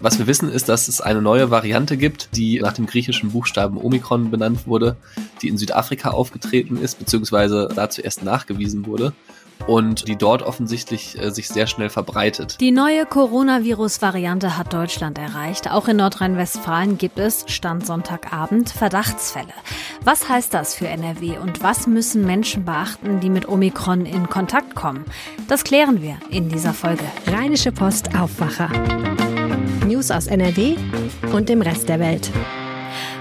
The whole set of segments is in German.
Was wir wissen ist, dass es eine neue Variante gibt, die nach dem griechischen Buchstaben Omikron benannt wurde, die in Südafrika aufgetreten ist, beziehungsweise dazu erst nachgewiesen wurde und die dort offensichtlich äh, sich sehr schnell verbreitet. Die neue Coronavirus-Variante hat Deutschland erreicht. Auch in Nordrhein-Westfalen gibt es, Stand Sonntagabend, Verdachtsfälle. Was heißt das für NRW und was müssen Menschen beachten, die mit Omikron in Kontakt kommen? Das klären wir in dieser Folge. Rheinische Post Aufwacher. News aus NRW und dem Rest der Welt.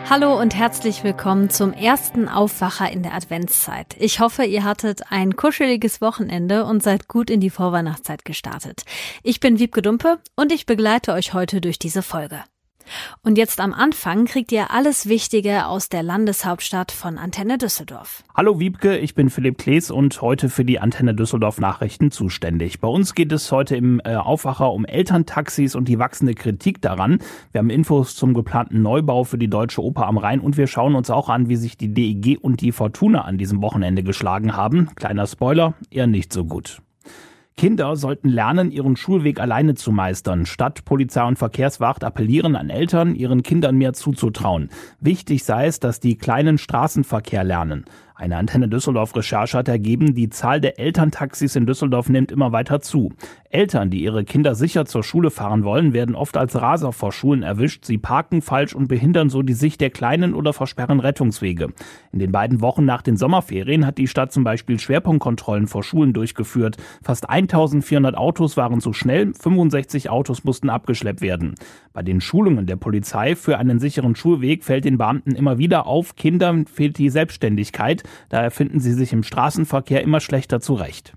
Hallo und herzlich willkommen zum ersten Aufwacher in der Adventszeit. Ich hoffe, ihr hattet ein kuscheliges Wochenende und seid gut in die Vorweihnachtszeit gestartet. Ich bin Wiebke Dumpe und ich begleite euch heute durch diese Folge. Und jetzt am Anfang kriegt ihr alles Wichtige aus der Landeshauptstadt von Antenne Düsseldorf. Hallo Wiebke, ich bin Philipp Klees und heute für die Antenne Düsseldorf Nachrichten zuständig. Bei uns geht es heute im äh, Aufwacher um Elterntaxis und die wachsende Kritik daran. Wir haben Infos zum geplanten Neubau für die Deutsche Oper am Rhein und wir schauen uns auch an, wie sich die DEG und die Fortuna an diesem Wochenende geschlagen haben. Kleiner Spoiler, eher nicht so gut. Kinder sollten lernen, ihren Schulweg alleine zu meistern. Stadt, Polizei und Verkehrswacht appellieren an Eltern, ihren Kindern mehr zuzutrauen. Wichtig sei es, dass die kleinen Straßenverkehr lernen. Eine Antenne Düsseldorf Recherche hat ergeben, die Zahl der Elterntaxis in Düsseldorf nimmt immer weiter zu. Eltern, die ihre Kinder sicher zur Schule fahren wollen, werden oft als Raser vor Schulen erwischt. Sie parken falsch und behindern so die Sicht der Kleinen oder versperren Rettungswege. In den beiden Wochen nach den Sommerferien hat die Stadt zum Beispiel Schwerpunktkontrollen vor Schulen durchgeführt. Fast 1400 Autos waren zu schnell, 65 Autos mussten abgeschleppt werden. Bei den Schulungen der Polizei für einen sicheren Schulweg fällt den Beamten immer wieder auf, Kindern fehlt die Selbstständigkeit. Daher finden sie sich im Straßenverkehr immer schlechter zurecht.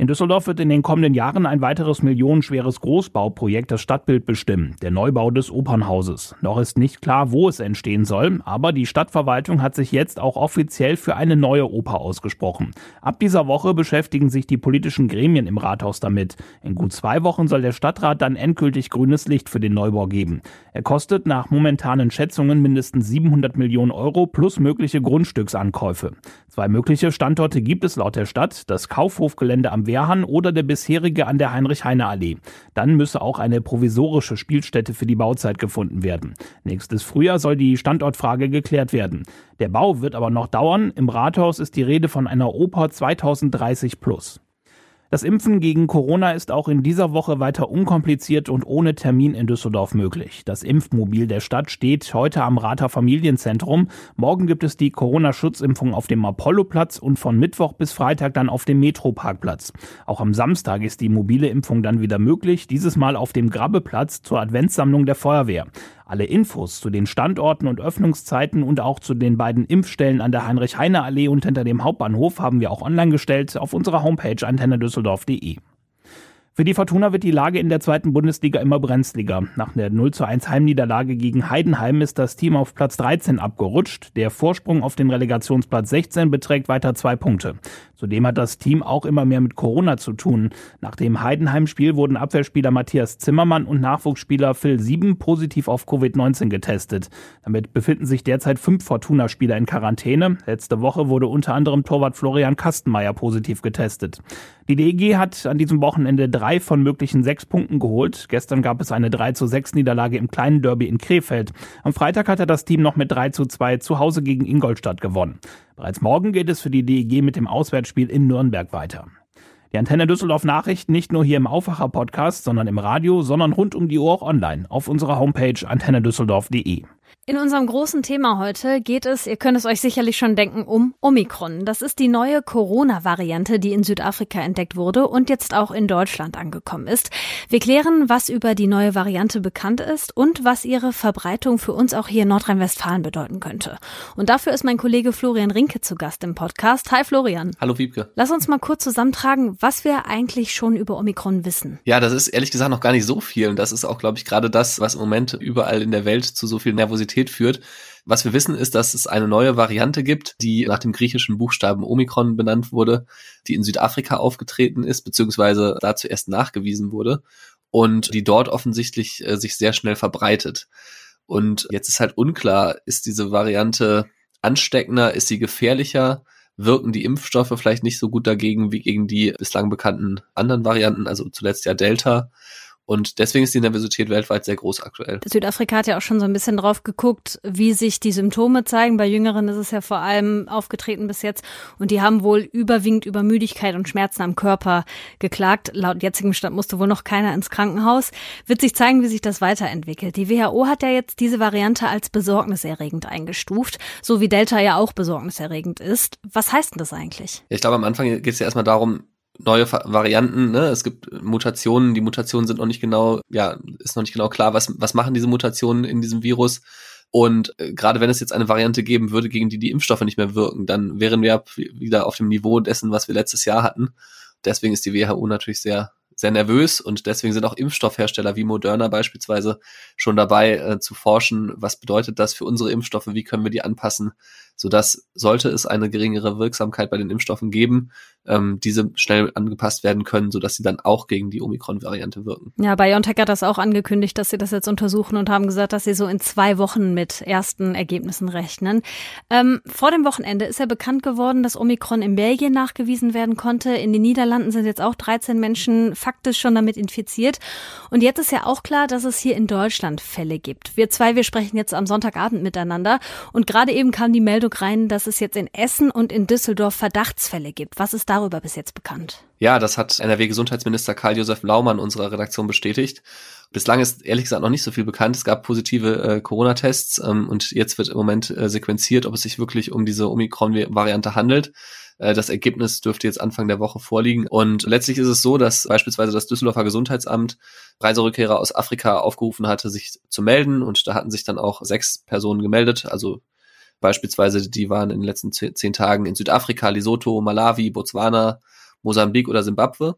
In Düsseldorf wird in den kommenden Jahren ein weiteres millionenschweres Großbauprojekt das Stadtbild bestimmen, der Neubau des Opernhauses. Noch ist nicht klar, wo es entstehen soll, aber die Stadtverwaltung hat sich jetzt auch offiziell für eine neue Oper ausgesprochen. Ab dieser Woche beschäftigen sich die politischen Gremien im Rathaus damit. In gut zwei Wochen soll der Stadtrat dann endgültig grünes Licht für den Neubau geben. Er kostet nach momentanen Schätzungen mindestens 700 Millionen Euro plus mögliche Grundstücksankäufe. Zwei mögliche Standorte gibt es laut der Stadt, das Kaufhofgelände am Wehrhahn oder der bisherige an der Heinrich-Heine-Allee. Dann müsse auch eine provisorische Spielstätte für die Bauzeit gefunden werden. Nächstes Frühjahr soll die Standortfrage geklärt werden. Der Bau wird aber noch dauern. Im Rathaus ist die Rede von einer Oper 2030 plus. Das Impfen gegen Corona ist auch in dieser Woche weiter unkompliziert und ohne Termin in Düsseldorf möglich. Das Impfmobil der Stadt steht heute am Rather Familienzentrum. Morgen gibt es die Corona-Schutzimpfung auf dem Apolloplatz und von Mittwoch bis Freitag dann auf dem Metroparkplatz. Auch am Samstag ist die mobile Impfung dann wieder möglich, dieses Mal auf dem Grabbeplatz zur Adventssammlung der Feuerwehr. Alle Infos zu den Standorten und Öffnungszeiten und auch zu den beiden Impfstellen an der Heinrich-Heine-Allee und hinter dem Hauptbahnhof haben wir auch online gestellt auf unserer Homepage antennedüsseldorf.de. Für die Fortuna wird die Lage in der zweiten Bundesliga immer brenzliger. Nach der 0 zu 1 Heimniederlage gegen Heidenheim ist das Team auf Platz 13 abgerutscht. Der Vorsprung auf den Relegationsplatz 16 beträgt weiter zwei Punkte. Zudem hat das Team auch immer mehr mit Corona zu tun. Nach dem Heidenheim-Spiel wurden Abwehrspieler Matthias Zimmermann und Nachwuchsspieler Phil Sieben positiv auf Covid-19 getestet. Damit befinden sich derzeit fünf Fortuna-Spieler in Quarantäne. Letzte Woche wurde unter anderem Torwart Florian Kastenmeier positiv getestet. Die DEG hat an diesem Wochenende drei von möglichen sechs Punkten geholt. Gestern gab es eine 3 zu 6 Niederlage im kleinen Derby in Krefeld. Am Freitag hatte das Team noch mit 3 zu 2 zu Hause gegen Ingolstadt gewonnen. Bereits morgen geht es für die DEG mit dem Auswärtsspiel in Nürnberg weiter. Die Antenne Düsseldorf Nachrichten nicht nur hier im Aufwacher Podcast, sondern im Radio, sondern rund um die Uhr auch online auf unserer Homepage antennedüsseldorf.de. In unserem großen Thema heute geht es, ihr könnt es euch sicherlich schon denken, um Omikron. Das ist die neue Corona-Variante, die in Südafrika entdeckt wurde und jetzt auch in Deutschland angekommen ist. Wir klären, was über die neue Variante bekannt ist und was ihre Verbreitung für uns auch hier in Nordrhein-Westfalen bedeuten könnte. Und dafür ist mein Kollege Florian Rinke zu Gast im Podcast. Hi Florian. Hallo Wiebke. Lass uns mal kurz zusammentragen, was wir eigentlich schon über Omikron wissen. Ja, das ist ehrlich gesagt noch gar nicht so viel. Und das ist auch, glaube ich, gerade das, was im Moment überall in der Welt zu so viel Nervosität Komplexität führt. Was wir wissen, ist, dass es eine neue Variante gibt, die nach dem griechischen Buchstaben Omikron benannt wurde, die in Südafrika aufgetreten ist, beziehungsweise dazu erst nachgewiesen wurde und die dort offensichtlich äh, sich sehr schnell verbreitet. Und jetzt ist halt unklar, ist diese Variante ansteckender, ist sie gefährlicher, wirken die Impfstoffe vielleicht nicht so gut dagegen wie gegen die bislang bekannten anderen Varianten, also zuletzt ja Delta Und deswegen ist die Nervosität weltweit sehr groß aktuell. Südafrika hat ja auch schon so ein bisschen drauf geguckt, wie sich die Symptome zeigen. Bei Jüngeren ist es ja vor allem aufgetreten bis jetzt. Und die haben wohl überwiegend über Müdigkeit und Schmerzen am Körper geklagt. Laut jetzigem Stand musste wohl noch keiner ins Krankenhaus. Wird sich zeigen, wie sich das weiterentwickelt. Die WHO hat ja jetzt diese Variante als besorgniserregend eingestuft, so wie Delta ja auch besorgniserregend ist. Was heißt denn das eigentlich? Ich glaube, am Anfang geht es ja erstmal darum, neue Varianten, ne? Es gibt Mutationen, die Mutationen sind noch nicht genau, ja, ist noch nicht genau klar, was, was machen diese Mutationen in diesem Virus. Und äh, gerade wenn es jetzt eine Variante geben würde, gegen die die Impfstoffe nicht mehr wirken, dann wären wir wieder auf dem Niveau dessen, was wir letztes Jahr hatten. Deswegen ist die WHO natürlich sehr sehr nervös und deswegen sind auch Impfstoffhersteller wie Moderna beispielsweise schon dabei äh, zu forschen, was bedeutet das für unsere Impfstoffe, wie können wir die anpassen, sodass sollte es eine geringere Wirksamkeit bei den Impfstoffen geben, ähm, diese schnell angepasst werden können, sodass sie dann auch gegen die Omikron-Variante wirken. Ja, BioNTech hat das auch angekündigt, dass sie das jetzt untersuchen und haben gesagt, dass sie so in zwei Wochen mit ersten Ergebnissen rechnen. Ähm, vor dem Wochenende ist ja bekannt geworden, dass Omikron in Belgien nachgewiesen werden konnte. In den Niederlanden sind jetzt auch 13 Menschen faktisch schon damit infiziert. Und jetzt ist ja auch klar, dass es hier in Deutschland Fälle gibt. Wir zwei, wir sprechen jetzt am Sonntagabend miteinander. Und gerade eben kam die Meldung rein, dass es jetzt in Essen und in Düsseldorf Verdachtsfälle gibt. Was ist darüber bis jetzt bekannt? Ja, das hat NRW-Gesundheitsminister Karl-Josef Laumann unserer Redaktion bestätigt. Bislang ist ehrlich gesagt noch nicht so viel bekannt. Es gab positive äh, Corona-Tests ähm, und jetzt wird im Moment äh, sequenziert, ob es sich wirklich um diese Omikron-Variante handelt. Äh, das Ergebnis dürfte jetzt Anfang der Woche vorliegen. Und letztlich ist es so, dass beispielsweise das Düsseldorfer Gesundheitsamt Reiserückkehrer aus Afrika aufgerufen hatte, sich zu melden. Und da hatten sich dann auch sechs Personen gemeldet, also Beispielsweise, die waren in den letzten zehn Tagen in Südafrika, Lesotho, Malawi, Botswana, Mosambik oder Simbabwe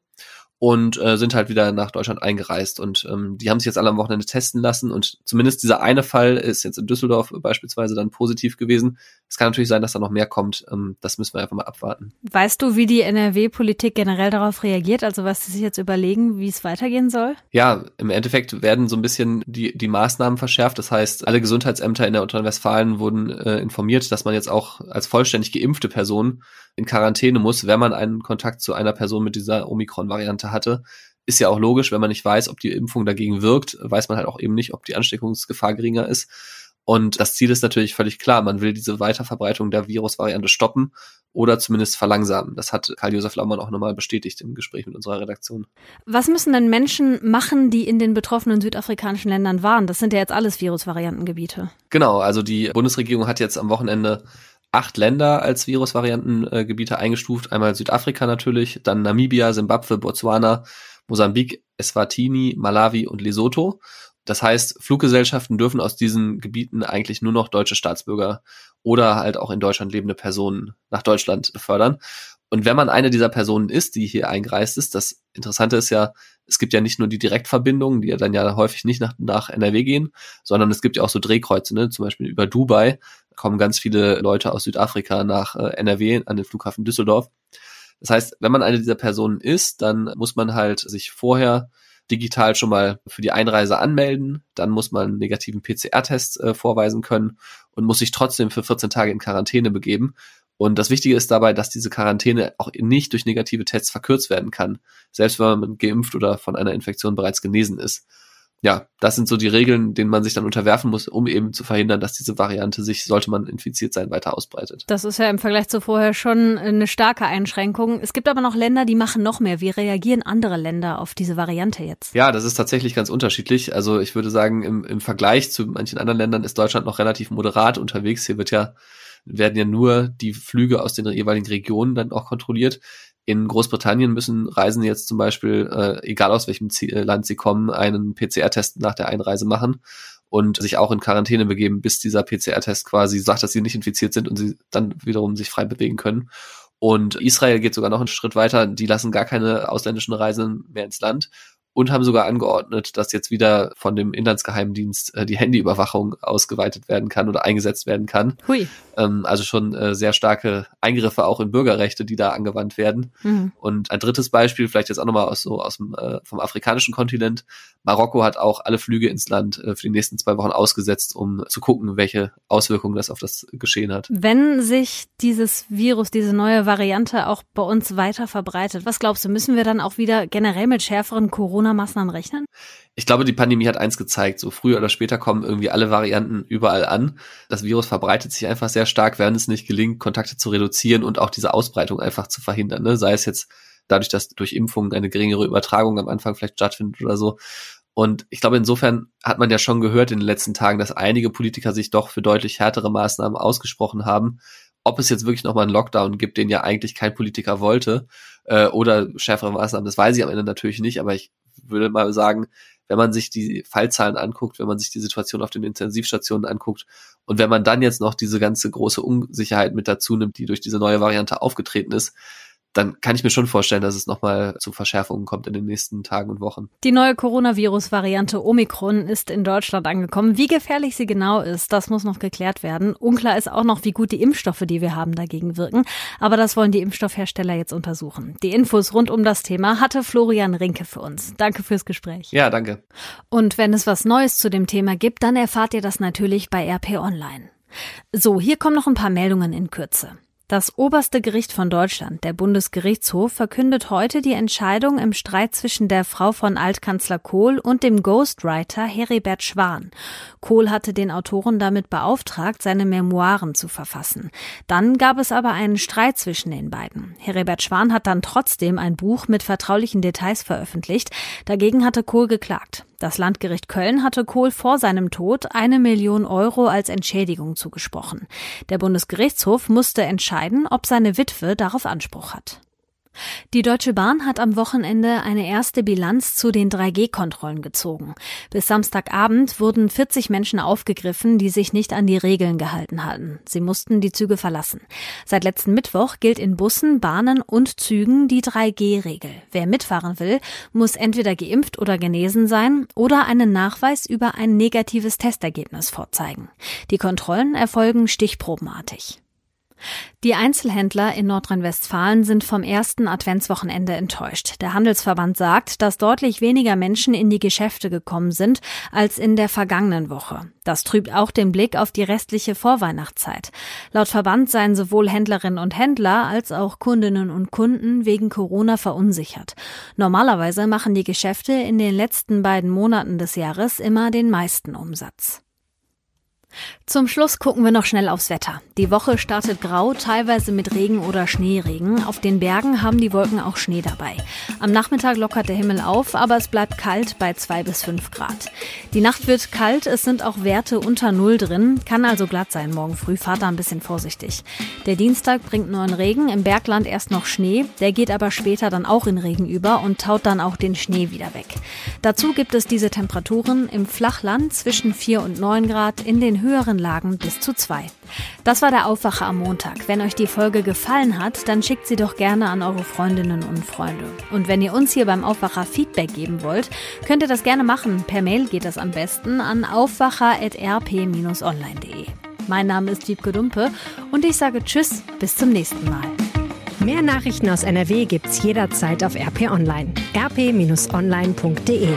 und äh, sind halt wieder nach Deutschland eingereist. Und ähm, die haben sich jetzt alle am Wochenende testen lassen und zumindest dieser eine Fall ist jetzt in Düsseldorf beispielsweise dann positiv gewesen. Es kann natürlich sein, dass da noch mehr kommt. Ähm, das müssen wir einfach mal abwarten. Weißt du, wie die NRW-Politik generell darauf reagiert? Also was sie sich jetzt überlegen, wie es weitergehen soll? Ja, im Endeffekt werden so ein bisschen die, die Maßnahmen verschärft. Das heißt, alle Gesundheitsämter in der Nordrhein-Westfalen wurden äh, informiert, dass man jetzt auch als vollständig geimpfte Person in Quarantäne muss, wenn man einen Kontakt zu einer Person mit dieser Omikron-Variante hatte. Ist ja auch logisch, wenn man nicht weiß, ob die Impfung dagegen wirkt, weiß man halt auch eben nicht, ob die Ansteckungsgefahr geringer ist. Und das Ziel ist natürlich völlig klar. Man will diese Weiterverbreitung der Virusvariante stoppen oder zumindest verlangsamen. Das hat Karl-Josef Laumann auch nochmal bestätigt im Gespräch mit unserer Redaktion. Was müssen denn Menschen machen, die in den betroffenen südafrikanischen Ländern waren? Das sind ja jetzt alles Virusvariantengebiete. Genau, also die Bundesregierung hat jetzt am Wochenende acht Länder als Virusvariantengebiete eingestuft. Einmal Südafrika natürlich, dann Namibia, Simbabwe, Botswana, Mosambik, Eswatini, Malawi und Lesotho. Das heißt, Fluggesellschaften dürfen aus diesen Gebieten eigentlich nur noch deutsche Staatsbürger oder halt auch in Deutschland lebende Personen nach Deutschland fördern. Und wenn man eine dieser Personen ist, die hier eingereist ist, das Interessante ist ja, es gibt ja nicht nur die Direktverbindungen, die ja dann ja häufig nicht nach, nach NRW gehen, sondern es gibt ja auch so Drehkreuze, ne? zum Beispiel über Dubai kommen ganz viele Leute aus Südafrika nach äh, NRW an den Flughafen Düsseldorf. Das heißt, wenn man eine dieser Personen ist, dann muss man halt sich vorher digital schon mal für die Einreise anmelden. Dann muss man einen negativen PCR-Test äh, vorweisen können und muss sich trotzdem für 14 Tage in Quarantäne begeben. Und das Wichtige ist dabei, dass diese Quarantäne auch nicht durch negative Tests verkürzt werden kann, selbst wenn man geimpft oder von einer Infektion bereits genesen ist ja, das sind so die Regeln, denen man sich dann unterwerfen muss, um eben zu verhindern, dass diese Variante sich, sollte man infiziert sein, weiter ausbreitet. Das ist ja im Vergleich zu vorher schon eine starke Einschränkung. Es gibt aber noch Länder, die machen noch mehr. Wie reagieren andere Länder auf diese Variante jetzt? Ja, das ist tatsächlich ganz unterschiedlich. Also ich würde sagen, im, im Vergleich zu manchen anderen Ländern ist Deutschland noch relativ moderat unterwegs. Hier wird ja werden ja nur die Flüge aus den jeweiligen Regionen dann auch kontrolliert. In Großbritannien müssen Reisende jetzt zum Beispiel, äh, egal aus welchem Ziel, äh, Land sie kommen, einen PCR-Test nach der Einreise machen und sich auch in Quarantäne begeben, bis dieser PCR-Test quasi sagt, dass sie nicht infiziert sind und sie dann wiederum sich frei bewegen können. Und Israel geht sogar noch einen Schritt weiter. Die lassen gar keine ausländischen Reisenden mehr ins Land und haben sogar angeordnet, dass jetzt wieder von dem Inlandsgeheimdienst äh, die Handyüberwachung ausgeweitet werden kann oder eingesetzt werden kann. Hui. Ähm, also schon äh, sehr starke Eingriffe auch in Bürgerrechte, die da angewandt werden. Mhm. Und ein drittes Beispiel, vielleicht jetzt auch nochmal aus so aus dem äh, vom afrikanischen Kontinent. Marokko hat auch alle Flüge ins Land äh, für die nächsten zwei Wochen ausgesetzt, um zu gucken, welche Auswirkungen das auf das Geschehen hat. Wenn sich dieses Virus, diese neue Variante auch bei uns weiter verbreitet, was glaubst du, müssen wir dann auch wieder generell mit schärferen Corona Corona-Maßnahmen rechnen? Ich glaube, die Pandemie hat eins gezeigt. So früher oder später kommen irgendwie alle Varianten überall an. Das Virus verbreitet sich einfach sehr stark, während es nicht gelingt, Kontakte zu reduzieren und auch diese Ausbreitung einfach zu verhindern. Ne? Sei es jetzt dadurch, dass durch Impfungen eine geringere Übertragung am Anfang vielleicht stattfindet oder so. Und ich glaube, insofern hat man ja schon gehört in den letzten Tagen, dass einige Politiker sich doch für deutlich härtere Maßnahmen ausgesprochen haben. Ob es jetzt wirklich nochmal einen Lockdown gibt, den ja eigentlich kein Politiker wollte, äh, oder schärfere Maßnahmen, das weiß ich am Ende natürlich nicht, aber ich würde mal sagen, wenn man sich die Fallzahlen anguckt, wenn man sich die Situation auf den Intensivstationen anguckt und wenn man dann jetzt noch diese ganze große Unsicherheit mit dazu nimmt, die durch diese neue Variante aufgetreten ist, dann kann ich mir schon vorstellen, dass es nochmal zu Verschärfungen kommt in den nächsten Tagen und Wochen. Die neue Coronavirus-Variante Omikron ist in Deutschland angekommen. Wie gefährlich sie genau ist, das muss noch geklärt werden. Unklar ist auch noch, wie gut die Impfstoffe, die wir haben, dagegen wirken. Aber das wollen die Impfstoffhersteller jetzt untersuchen. Die Infos rund um das Thema hatte Florian Rinke für uns. Danke fürs Gespräch. Ja, danke. Und wenn es was Neues zu dem Thema gibt, dann erfahrt ihr das natürlich bei RP Online. So, hier kommen noch ein paar Meldungen in Kürze. Das oberste Gericht von Deutschland, der Bundesgerichtshof, verkündet heute die Entscheidung im Streit zwischen der Frau von Altkanzler Kohl und dem Ghostwriter Heribert Schwan. Kohl hatte den Autoren damit beauftragt, seine Memoiren zu verfassen. Dann gab es aber einen Streit zwischen den beiden. Heribert Schwan hat dann trotzdem ein Buch mit vertraulichen Details veröffentlicht. Dagegen hatte Kohl geklagt. Das Landgericht Köln hatte Kohl vor seinem Tod eine Million Euro als Entschädigung zugesprochen. Der Bundesgerichtshof musste entscheiden, ob seine Witwe darauf Anspruch hat. Die Deutsche Bahn hat am Wochenende eine erste Bilanz zu den 3G-Kontrollen gezogen. Bis Samstagabend wurden 40 Menschen aufgegriffen, die sich nicht an die Regeln gehalten hatten. Sie mussten die Züge verlassen. Seit letzten Mittwoch gilt in Bussen, Bahnen und Zügen die 3G-Regel. Wer mitfahren will, muss entweder geimpft oder genesen sein oder einen Nachweis über ein negatives Testergebnis vorzeigen. Die Kontrollen erfolgen stichprobenartig. Die Einzelhändler in Nordrhein-Westfalen sind vom ersten Adventswochenende enttäuscht. Der Handelsverband sagt, dass deutlich weniger Menschen in die Geschäfte gekommen sind als in der vergangenen Woche. Das trübt auch den Blick auf die restliche Vorweihnachtszeit. Laut Verband seien sowohl Händlerinnen und Händler als auch Kundinnen und Kunden wegen Corona verunsichert. Normalerweise machen die Geschäfte in den letzten beiden Monaten des Jahres immer den meisten Umsatz. Zum Schluss gucken wir noch schnell aufs Wetter. Die Woche startet grau, teilweise mit Regen oder Schneeregen. Auf den Bergen haben die Wolken auch Schnee dabei. Am Nachmittag lockert der Himmel auf, aber es bleibt kalt bei zwei bis fünf Grad. Die Nacht wird kalt, es sind auch Werte unter Null drin, kann also glatt sein morgen früh, fahrt da ein bisschen vorsichtig. Der Dienstag bringt neuen Regen, im Bergland erst noch Schnee, der geht aber später dann auch in Regen über und taut dann auch den Schnee wieder weg. Dazu gibt es diese Temperaturen im Flachland zwischen vier und neun Grad, in den höheren Lagen bis zu zwei. Das war der Aufwacher am Montag. Wenn euch die Folge gefallen hat, dann schickt sie doch gerne an eure Freundinnen und Freunde. Und wenn ihr uns hier beim Aufwacher Feedback geben wollt, könnt ihr das gerne machen. Per Mail geht das am besten an aufwacher.rp-online.de. Mein Name ist Wiebke Dumpe und ich sage Tschüss, bis zum nächsten Mal. Mehr Nachrichten aus NRW gibt's jederzeit auf RP Online. rp-online.de